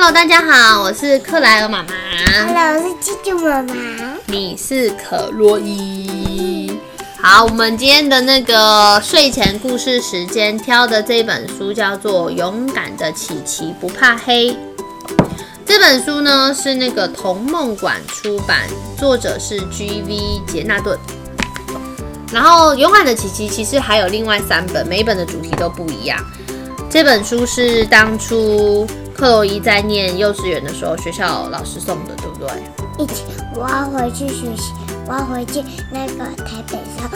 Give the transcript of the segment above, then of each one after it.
Hello，大家好，我是克莱尔妈妈。Hello，我是鸡鸡妈妈。你是可洛伊。好，我们今天的那个睡前故事时间挑的这本书叫做《勇敢的琪琪不怕黑》。这本书呢是那个童梦馆出版，作者是 G.V. 杰纳顿。然后《勇敢的琪琪》其实还有另外三本，每一本的主题都不一样。这本书是当初克洛伊在念幼稚园的时候，学校老师送的，对不对？一起，我要回去学习，我要回去那个台北上，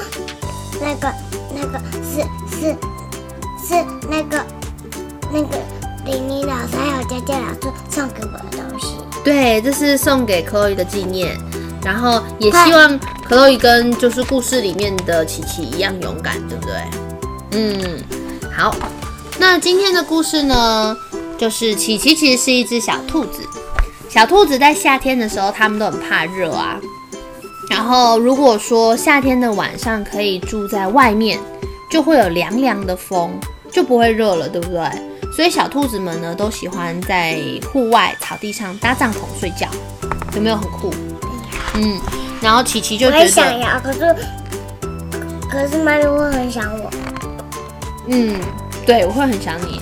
那个那个是是是那个那个玲玲老师还有佳佳老师送给我的东西。对，这是送给克洛伊的纪念，然后也希望克洛伊跟就是故事里面的琪琪一样勇敢，对不对？嗯，好。那今天的故事呢，就是琪琪其实是一只小兔子。小兔子在夏天的时候，它们都很怕热啊。然后如果说夏天的晚上可以住在外面，就会有凉凉的风，就不会热了，对不对？所以小兔子们呢，都喜欢在户外草地上搭帐篷睡觉，有没有很酷？嗯，然后琪琪就我觉得，也想要，可是可是妈咪会很想我。嗯，对，我会很想你。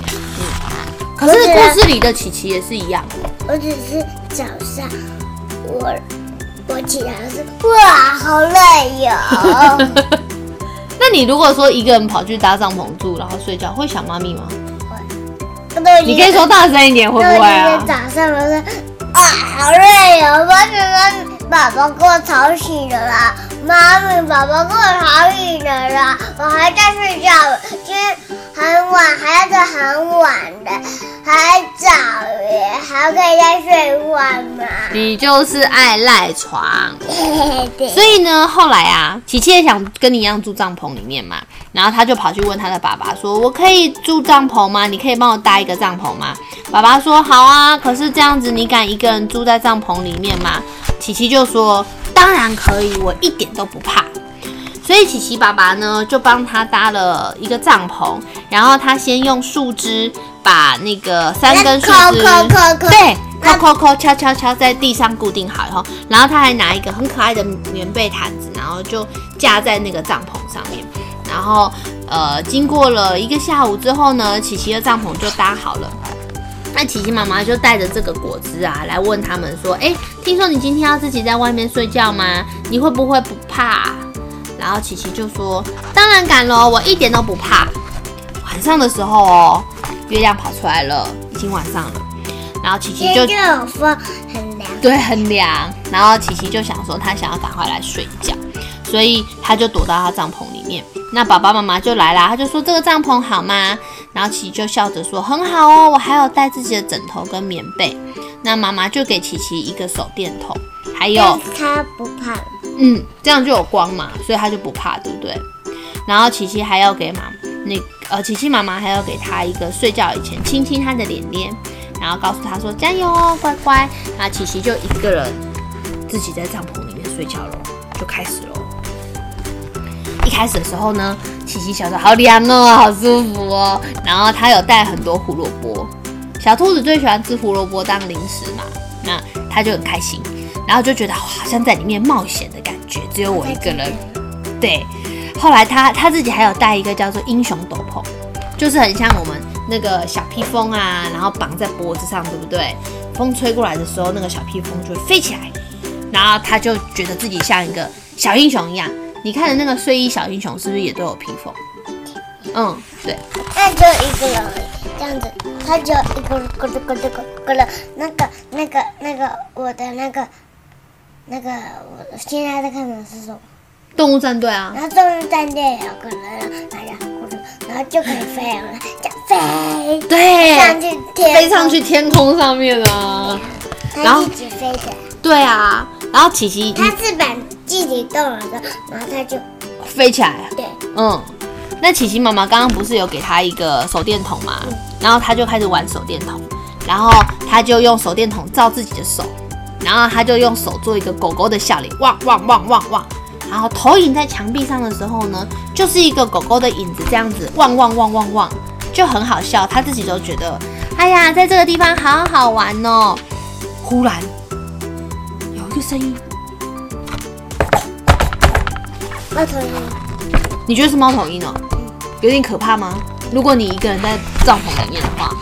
嗯，可是故事里的琪琪也是一样。我只是早上我我起来是，哇，好累哟、那你如果说一个人跑去搭帐篷住，然后睡觉，会想妈咪吗？你可以说大声一点，会不会我今啊天？早上我说啊，好累哦，妈咪妈咪，爸爸给我吵醒了啦，妈咪，爸爸给我吵醒了啦，我还在睡觉，今天很晚，可以再睡一会儿嘛。你就是爱赖床。所以呢，后来啊，琪琪也想跟你一样住帐篷里面嘛，然后他就跑去问他的爸爸说：“我可以住帐篷吗？你可以帮我搭一个帐篷吗？”爸爸说：“好啊，可是这样子你敢一个人住在帐篷里面吗？”琪琪就说：“当然可以，我一点都不怕。”所以琪琪爸爸呢，就帮他搭了一个帐篷，然后他先用树枝把那个三根树枝，对，扣扣扣，敲敲敲，在地上固定好以后，然后他还拿一个很可爱的棉被毯子，然后就架在那个帐篷上面。然后，呃，经过了一个下午之后呢，琪琪的帐篷就搭好了。那琪琪妈妈就带着这个果汁啊，来问他们说：“哎，听说你今天要自己在外面睡觉吗？你会不会不怕？”然后琪琪就说：“当然敢喽，我一点都不怕。”晚上的时候哦，月亮跑出来了，已经晚上了。然后琪琪就今天就有风，很凉。对，很凉。然后琪琪就想说，他想要赶快来睡觉，所以他就躲到他帐篷里面。那爸爸妈妈就来啦，他就说这个帐篷好吗？然后琪琪就笑着说很好哦，我还有带自己的枕头跟棉被。那妈妈就给琪琪一个手电筒，还有他不怕，嗯，这样就有光嘛，所以他就不怕，对不对？然后琪琪还要给妈那呃，琪琪妈妈还要给他一个睡觉以前亲亲他的脸脸，然后告诉他说加油哦，乖乖。那琪琪就一个人自己在帐篷里面睡觉喽，就开始喽。一开始的时候呢，琪琪想说好凉哦，好舒服哦，然后他有带很多胡萝卜，小兔子最喜欢吃胡萝卜当零食嘛，那他就很开心，然后就觉得好像在里面冒险的感觉，只有我一个人。对，后来他他自己还有带一个叫做英雄斗篷，就是很像我们那个小披风啊，然后绑在脖子上，对不对？风吹过来的时候，那个小披风就会飞起来，然后他就觉得自己像一个小英雄一样。你看的那个睡衣小英雄是不是也都有披风？嗯，对，那就一个人，这样子，他就一个咕噜咕噜咕噜咕噜，那个那个那个我的那个那个我现在在看的是什么？动物战队啊，然后动物战队有个人，大家咕噜，然后就可以飞了，这样飞对，上去天，飞上去，天空上面啊，然后他自己飞的，对啊，然后琪琪它翅膀自己动了的，然后它就飞起来了，对，嗯，那琪琪妈妈刚刚不是有给他一个手电筒吗？然后他就开始玩手电筒，然后他就用手电筒照自己的手，然后他就用手做一个狗狗的笑脸，汪汪汪汪汪。然后投影在墙壁上的时候呢，就是一个狗狗的影子，这样子汪汪汪汪汪，就很好笑。他自己都觉得哎呀，在这个地方好好玩哦。忽然有一个声音，猫头鹰，你觉得是猫头鹰哦？有点可怕吗？如果你一个人在帐篷里面的话，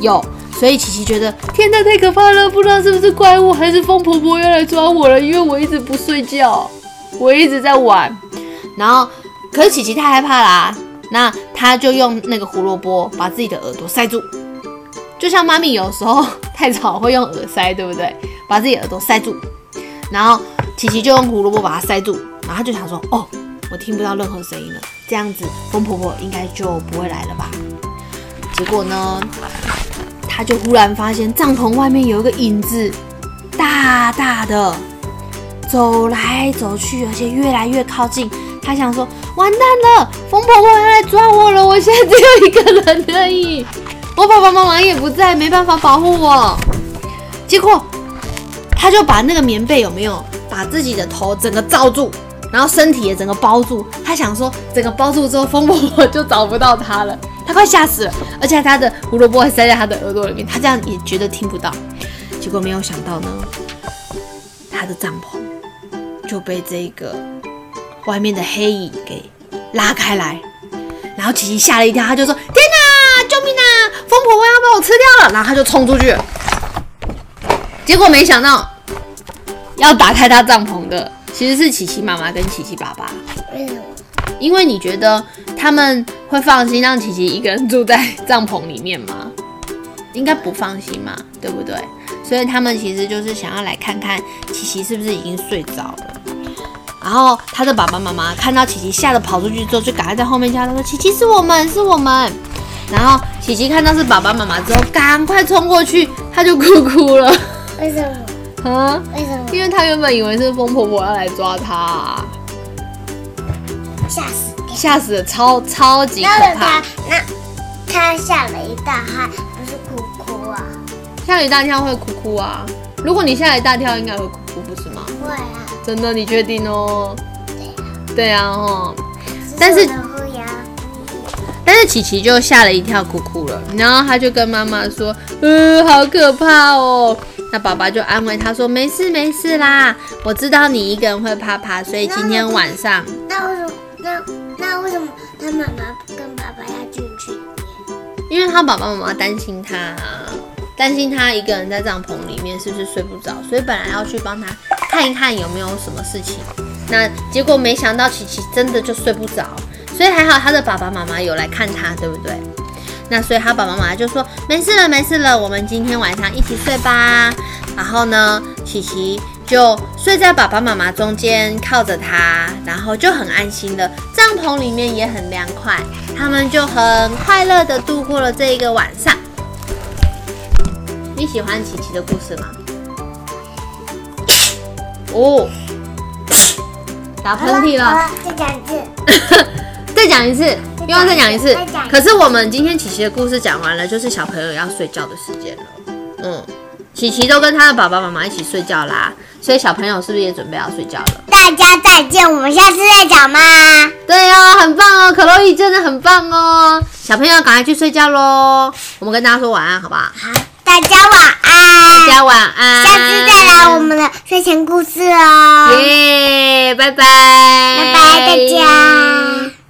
有。所以琪琪觉得天哪，太可怕了！不知道是不是怪物，还是风婆婆要来抓我了？因为我一直不睡觉，我一直在玩。然后，可是琪琪太害怕啦，那他就用那个胡萝卜把自己的耳朵塞住，就像妈咪有时候太吵会用耳塞，对不对？把自己耳朵塞住，然后琪琪就用胡萝卜把它塞住，然后他就想说：哦，我听不到任何声音了，这样子风婆婆应该就不会来了吧？结果呢？他就忽然发现帐篷外面有一个影子，大大的走来走去，而且越来越靠近。他想说：“完蛋了，疯婆婆要来抓我了！我现在只有一个人而已，我爸爸妈妈也不在，没办法保护我。”结果他就把那个棉被有没有把自己的头整个罩住，然后身体也整个包住。他想说，整个包住之后，疯婆婆就找不到他了。他快吓死了，而且他的胡萝卜还塞在他的耳朵里面，他这样也觉得听不到。结果没有想到呢，他的帐篷就被这个外面的黑影给拉开来，然后琪琪吓了一跳，他就说：“天哪，救命啊！疯婆婆要把我吃掉了！”然后他就冲出去，结果没想到要打开他帐篷的其实是琪琪妈妈跟琪琪爸爸。为什么？因为你觉得他们会放心让琪琪一个人住在帐篷里面吗？应该不放心嘛，对不对？所以他们其实就是想要来看看琪琪是不是已经睡着了。然后他的爸爸妈妈看到琪琪吓得跑出去之后，就赶快在后面叫他说：“琪琪是我们，是我们。”然后琪琪看到是爸爸妈妈之后，赶快冲过去，他就哭哭了。为什么？啊？为什么？因为他原本以为是风婆婆要来抓他。吓死！吓死了，超超级可怕。那他吓了一大跳，不是哭哭啊？吓了一大跳会哭哭啊？如果你吓了一大跳，应该会哭哭，不是吗？会啊。真的，你确定哦？对啊。对啊，哦。但是，但是琪琪就吓了一跳，哭哭了。然后他就跟妈妈说：“呃，好可怕哦。”那爸爸就安慰他说：“没事没事啦，我知道你一个人会怕怕，所以今天晚上……那为什么？”那那为什么他妈妈跟爸爸要进去？因为他爸爸妈妈担心他，担心他一个人在帐篷里面是不是睡不着，所以本来要去帮他看一看有没有什么事情。那结果没想到琪琪真的就睡不着，所以还好他的爸爸妈妈有来看他，对不对？那所以他爸爸妈妈就说没事了，没事了，我们今天晚上一起睡吧。然后呢，琪琪。就睡在爸爸妈妈中间，靠着他，然后就很安心的。帐篷里面也很凉快，他们就很快乐的度过了这一个晚上。你喜欢琪琪的故事吗？哦，打喷嚏了。再讲一次。再讲一次，又要再讲一次。可是我们今天琪琪的故事讲完了，就是小朋友要睡觉的时间了。嗯，琪琪都跟他的爸爸妈妈一起睡觉啦。所以小朋友是不是也准备要睡觉了？大家再见，我们下次再讲吗？对哦，很棒哦，可洛伊真的很棒哦。小朋友赶快去睡觉喽，我们跟大家说晚安，好不好？好，大家晚安。大家晚安。下次再来我们的睡前故事哦。耶，拜拜。拜拜，大家。